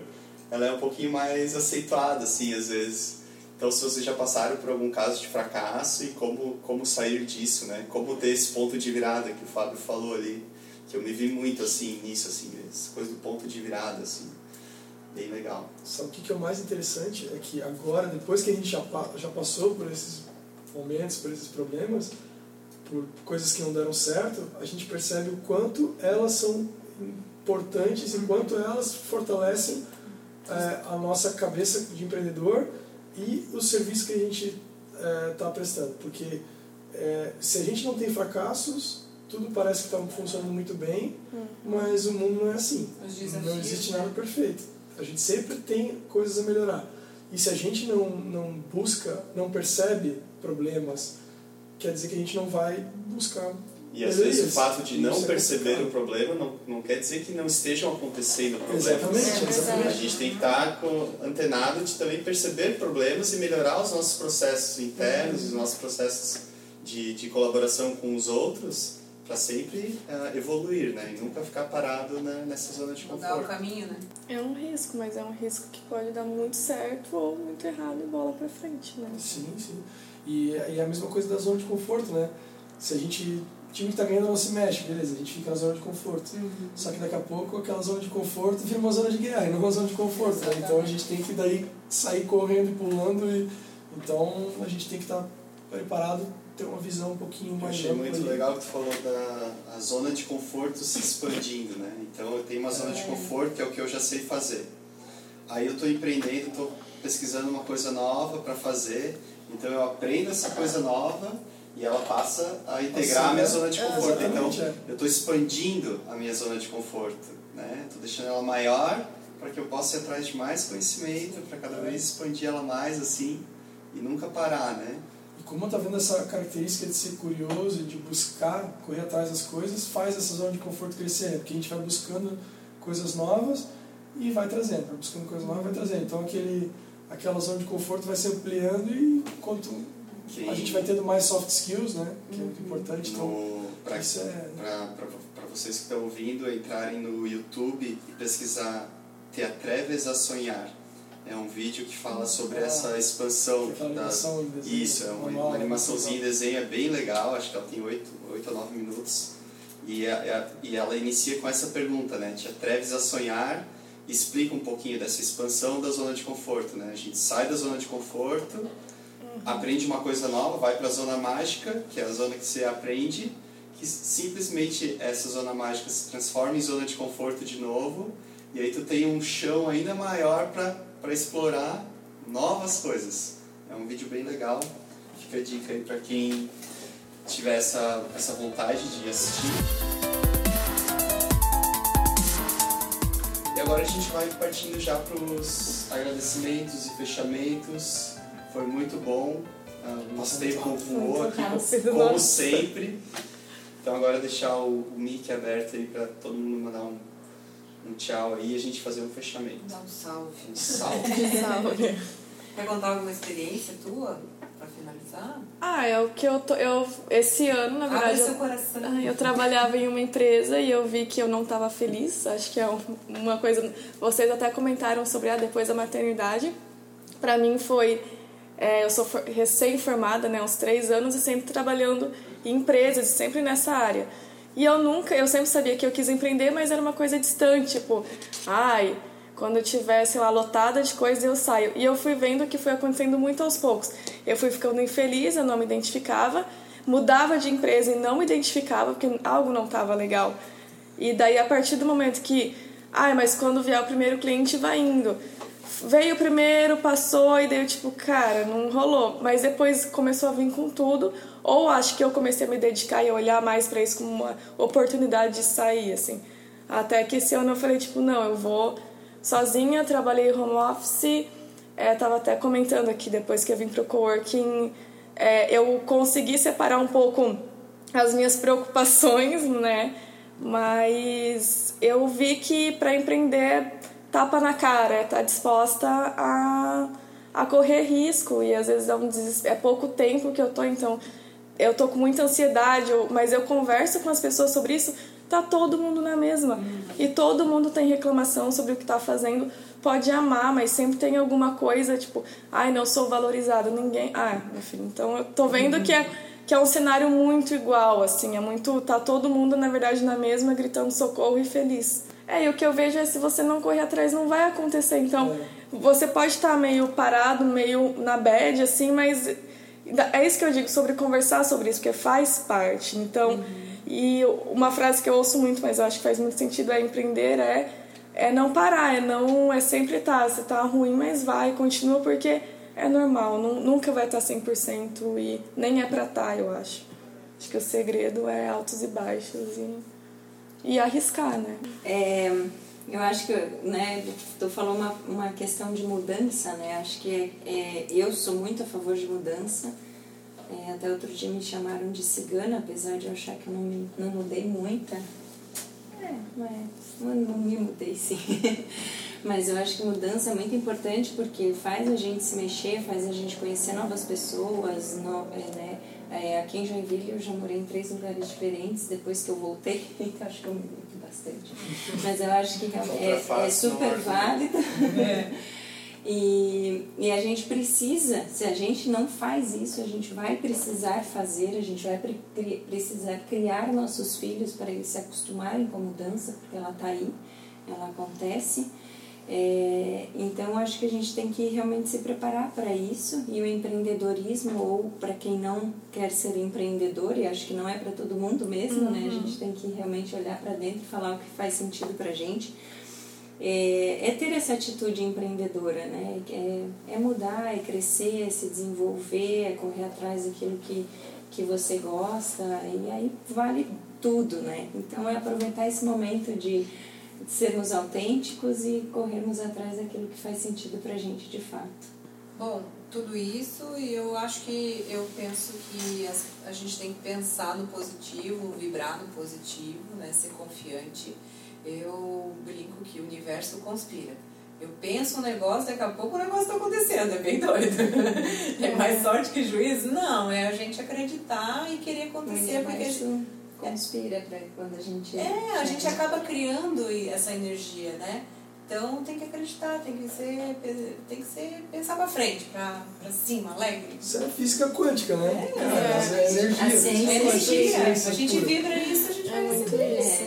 ela é um pouquinho mais aceitada, assim, às vezes. Então, se vocês já passaram por algum caso de fracasso e como, como sair disso, né? Como ter esse ponto de virada que o Fábio falou ali, que eu me vi muito, assim, nisso, assim, essa coisa do ponto de virada, assim bem legal. Sabe o que é o mais interessante? É que agora, depois que a gente já, já passou por esses momentos, por esses problemas, por coisas que não deram certo, a gente percebe o quanto elas são importantes e quanto elas fortalecem é, a nossa cabeça de empreendedor e o serviço que a gente está é, prestando. Porque é, se a gente não tem fracassos, tudo parece que está funcionando muito bem, hum. mas o mundo não é assim. Não existe nada né? perfeito. A gente sempre tem coisas a melhorar. E se a gente não, não busca, não percebe problemas, quer dizer que a gente não vai buscar. E às vezes o fato de não é perceber o problema não, não quer dizer que não estejam acontecendo problemas. Exatamente, exatamente. A gente tem que estar com, antenado de também perceber problemas e melhorar os nossos processos internos, uhum. os nossos processos de, de colaboração com os outros para sempre uh, evoluir, né? E nunca ficar parado né, nessa zona de conforto. Mudar o caminho, né? É um risco, mas é um risco que pode dar muito certo ou muito errado e bola para frente, né? Sim, sim. E, e a mesma coisa da zona de conforto, né? Se a gente o time que está ganhando não se mexe, beleza, a gente fica na zona de conforto. Uhum. Só que daqui a pouco aquela zona de conforto vira uma zona de guerra, e não uma zona de conforto. Né? Então a gente tem que daí sair correndo e pulando. E, então a gente tem que estar tá preparado ter uma visão um pouquinho mais Eu achei muito ali. legal que tu falou da a zona de conforto se expandindo, né? Então eu tenho uma zona é. de conforto que é o que eu já sei fazer. Aí eu estou empreendendo, estou pesquisando uma coisa nova para fazer, então eu aprendo essa coisa nova e ela passa a integrar a minha zona de conforto. É, então é. eu estou expandindo a minha zona de conforto, né? Estou deixando ela maior para que eu possa ir atrás de mais conhecimento, para cada vez expandir ela mais assim e nunca parar, né? Como está vendo essa característica de ser curioso e de buscar, correr atrás das coisas, faz essa zona de conforto crescer, porque a gente vai buscando coisas novas e vai trazendo, vai buscando coisas novas e vai trazendo. Então aquele, aquela zona de conforto vai se ampliando e quanto Sim. a gente vai tendo mais soft skills, né, que é muito importante. Então, para é... vocês que estão ouvindo, entrarem no YouTube e pesquisar Te Atreves a Sonhar É um vídeo que fala sobre essa expansão. Aquela da- animação desenho, Isso, é uma, manual, uma animaçãozinha em desenho, é bem legal, acho que ela tem 8, oito ou 9 minutos. E, a- a- e ela inicia com essa pergunta, né? Te atreves a sonhar? Explica um pouquinho dessa expansão da zona de conforto, né? A gente sai da zona de conforto, aprende uma coisa nova, vai para a zona mágica, que é a zona que você aprende, que simplesmente essa zona mágica se transforma em zona de conforto de novo, e aí tu tem um chão ainda maior para explorar novas coisas. É um vídeo bem legal, fica a dica aí para quem tiver essa, essa vontade de assistir. E agora a gente vai partindo já para os agradecimentos e fechamentos. Foi muito bom. O nosso tempo voou aqui, como sempre. Então agora deixar o, o mic aberto aí para todo mundo mandar um, um tchau aí e a gente fazer um fechamento. Dá um salve. Um salve. Salve. Quer contar alguma experiência tua pra finalizar? Ah, é o que eu tô. Eu, esse ano, na Abre verdade. seu eu- coração. Ah, Eu trabalhava em uma empresa e eu vi que eu não estava feliz. Acho que é um- uma coisa. Vocês até comentaram sobre a depois da maternidade. Para mim foi. é, eu sou for- recém-formada, né, uns três anos e sempre trabalhando em empresas, sempre nessa área. E eu nunca, eu sempre sabia que eu quis empreender, mas era uma coisa distante, tipo, ai, quando eu tiver, sei lá, lotada de coisas eu saio. E eu fui vendo que foi acontecendo muito aos poucos. Eu fui ficando infeliz, eu não me identificava, mudava de empresa e não me identificava porque algo não estava legal. E daí a partir do momento que, ai, mas quando vier o primeiro cliente vai indo. Veio primeiro, passou e daí eu tipo, cara, não rolou. Mas depois começou a vir com tudo. Ou acho que eu comecei a me dedicar e olhar mais para isso como uma oportunidade de sair, assim. Até que esse ano eu falei, tipo, não, eu vou sozinha, trabalhei home office. É, tava até comentando aqui depois que eu vim pro coworking, é, eu consegui separar um pouco as minhas preocupações, né? Mas eu vi que para empreender tapa na cara, é tá disposta a, a correr risco e às vezes é, um é pouco tempo que eu tô, então eu tô com muita ansiedade, mas eu converso com as pessoas sobre isso, tá todo mundo na mesma. E todo mundo tem reclamação sobre o que tá fazendo. Pode amar, mas sempre tem alguma coisa, tipo, ai, não sou valorizado, ninguém. Ah, enfim, então eu tô vendo que é que é um cenário muito igual, assim, é muito tá todo mundo na verdade na mesma gritando socorro e feliz. É, e o que eu vejo é se você não correr atrás não vai acontecer. Então, você pode estar meio parado, meio na bad assim, mas é isso que eu digo sobre conversar sobre isso, porque faz parte. Então, e uma frase que eu ouço muito, mas eu acho que faz muito sentido é empreender é é não parar, é não é sempre estar, você tá ruim, mas vai, continua porque é normal, nu- nunca vai estar 100% e nem é pra estar, eu acho. Acho que o segredo é altos e baixos e, e arriscar, né? É, eu acho que, né, tu falou uma, uma questão de mudança, né? Acho que é, eu sou muito a favor de mudança. É, até outro dia me chamaram de cigana, apesar de eu achar que eu não, me, não mudei muito. É, é, não, não me mudei sim. Mas eu acho que mudança é muito importante porque faz a gente se mexer, faz a gente conhecer novas pessoas, no, é, né? É, aqui em Joinville eu já morei em três lugares diferentes depois que eu voltei, então acho que eu me mudo bastante. Mas eu acho que é, é super ajuda. válido. E, e a gente precisa, se a gente não faz isso, a gente vai precisar fazer, a gente vai pre- precisar criar nossos filhos para eles se acostumarem com a mudança, porque ela está aí, ela acontece. É, então, acho que a gente tem que realmente se preparar para isso e o empreendedorismo, ou para quem não quer ser empreendedor, e acho que não é para todo mundo mesmo, né? A gente tem que realmente olhar para dentro e falar o que faz sentido para a gente é, é ter essa atitude empreendedora, né? É, é mudar, é crescer, é se desenvolver, é correr atrás daquilo que, que você gosta, e aí vale tudo, né? Então é aproveitar esse momento de sermos autênticos e corrermos atrás daquilo que faz sentido pra gente de fato. Bom, tudo isso e eu acho que eu penso que as- a gente tem que pensar no positivo, vibrar no positivo, né? Ser confiante. Eu brinco que o universo conspira. Eu penso um negócio, daqui a pouco o negócio está acontecendo, é bem doido. É mais sorte que juízo? Não, é a gente acreditar e querer acontecer, porque a gente- universo conspira pra quando a gente... é, a gente acaba criando essa energia, né? Então tem que acreditar, tem que ser, tem que ser pensar para frente, para cima, alegre. Isso é física quântica, né? É, é, é energia. A ciência É energia. A gente pura. vibra isso, a gente É vai muito receber isso.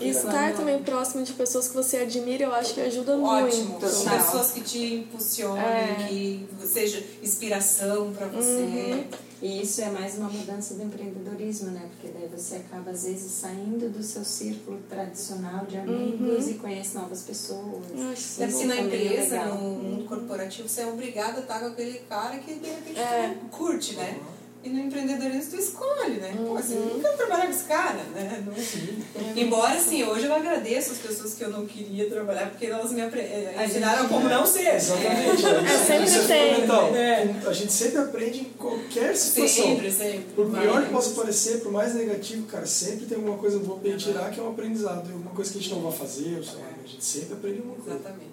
E estar também próximo de pessoas que você admira, eu acho que ajuda Ótimo. muito. São Total. pessoas que te impulsionem, É. que seja inspiração para você. Uhum. E isso é mais uma mudança do empreendedorismo, né? Porque daí você acaba, às vezes, saindo do seu círculo tradicional de amigos e conhece novas pessoas. É Deve ser na é empresa, legal. no mundo corporativo, você é obrigado a estar com aquele cara que de repente É. curte, né? E no empreendedorismo tu escolhe, né? Pô, assim, eu não quero trabalhar com esse cara, né? Não- Embora, assim, hoje eu agradeço as pessoas que eu não queria trabalhar, porque elas me apre- eh, ensinaram como não ser. Exatamente. É, sempre isso tem. é fundamental. É. A gente sempre aprende em qualquer situação. Sempre, sempre. Por pior que Mas- possa parecer, por mais negativo, cara, sempre tem alguma coisa boa pra gente tirar que é um aprendizado. E alguma coisa que a gente não vai fazer, ou sei lá, a gente sempre aprende alguma coisa. Exatamente.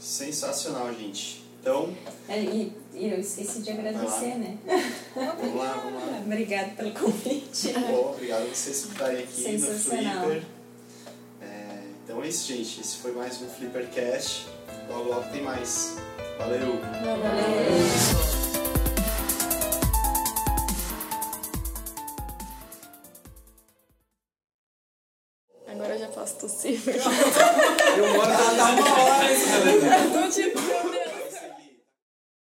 Sensacional, gente. Então, É, e, e eu esqueci de agradecer, né? vamos lá, vamos lá. Obrigada pelo convite. Bom, obrigado por vocês estarem aqui no. Flipper. É, então é isso, gente. Esse foi mais um Flippercast. Logo, logo tem mais. Valeu! Agora eu já posso tossir. Eu moro Dá uma